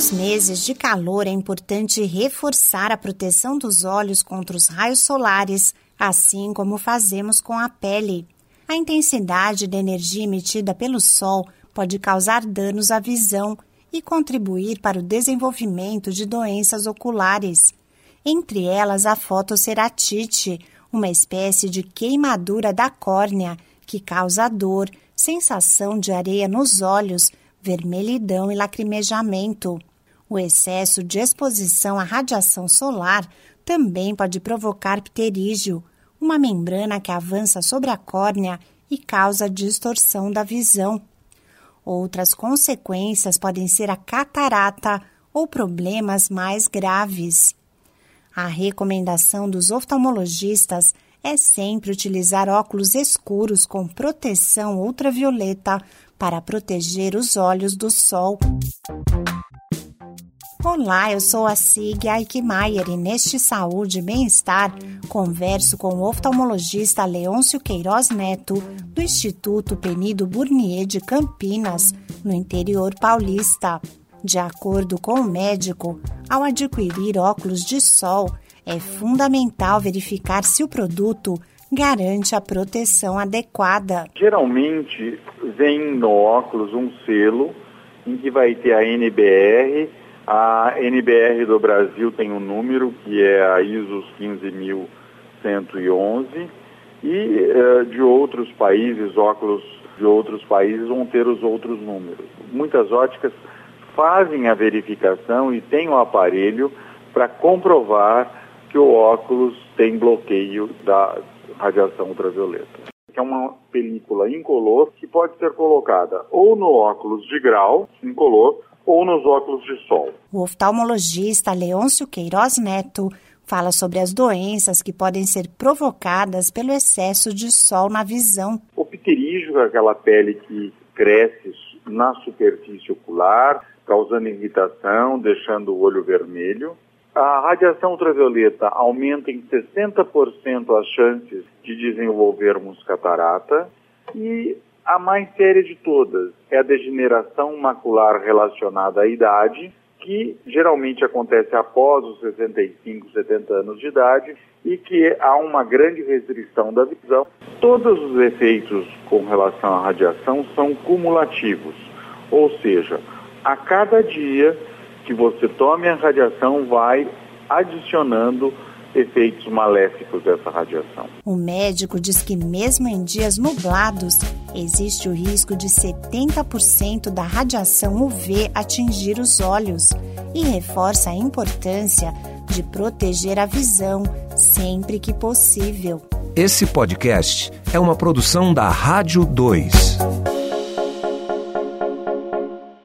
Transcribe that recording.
Nos meses de calor é importante reforçar a proteção dos olhos contra os raios solares, assim como fazemos com a pele. A intensidade da energia emitida pelo sol pode causar danos à visão e contribuir para o desenvolvimento de doenças oculares. Entre elas, a fotoceratite, uma espécie de queimadura da córnea que causa dor, sensação de areia nos olhos, vermelhidão e lacrimejamento. O excesso de exposição à radiação solar também pode provocar pterígio, uma membrana que avança sobre a córnea e causa distorção da visão. Outras consequências podem ser a catarata ou problemas mais graves. A recomendação dos oftalmologistas é sempre utilizar óculos escuros com proteção ultravioleta para proteger os olhos do sol. Olá, eu sou a Sig Aikmaier e neste Saúde e Bem-Estar converso com o oftalmologista Leôncio Queiroz Neto, do Instituto Penido Burnier de Campinas, no interior paulista. De acordo com o médico, ao adquirir óculos de sol, é fundamental verificar se o produto garante a proteção adequada. Geralmente vem no óculos um selo em que vai ter a NBR. A NBR do Brasil tem um número que é a ISO 15111 e uh, de outros países, óculos de outros países vão ter os outros números. Muitas óticas fazem a verificação e têm o aparelho para comprovar que o óculos tem bloqueio da radiação ultravioleta. É uma película incolor que pode ser colocada ou no óculos de grau incolor ou nos óculos de sol. O oftalmologista Leôncio Queiroz Neto fala sobre as doenças que podem ser provocadas pelo excesso de sol na visão. O pterígio é aquela pele que cresce na superfície ocular, causando irritação, deixando o olho vermelho. A radiação ultravioleta aumenta em 60% as chances de desenvolvermos catarata e a mais séria de todas é a degeneração macular relacionada à idade, que geralmente acontece após os 65, 70 anos de idade e que há uma grande restrição da visão. Todos os efeitos com relação à radiação são cumulativos, ou seja, a cada dia que você tome a radiação vai adicionando efeitos maléficos dessa radiação. O médico diz que mesmo em dias nublados, existe o risco de 70% da radiação UV atingir os olhos e reforça a importância de proteger a visão sempre que possível. Esse podcast é uma produção da Rádio 2.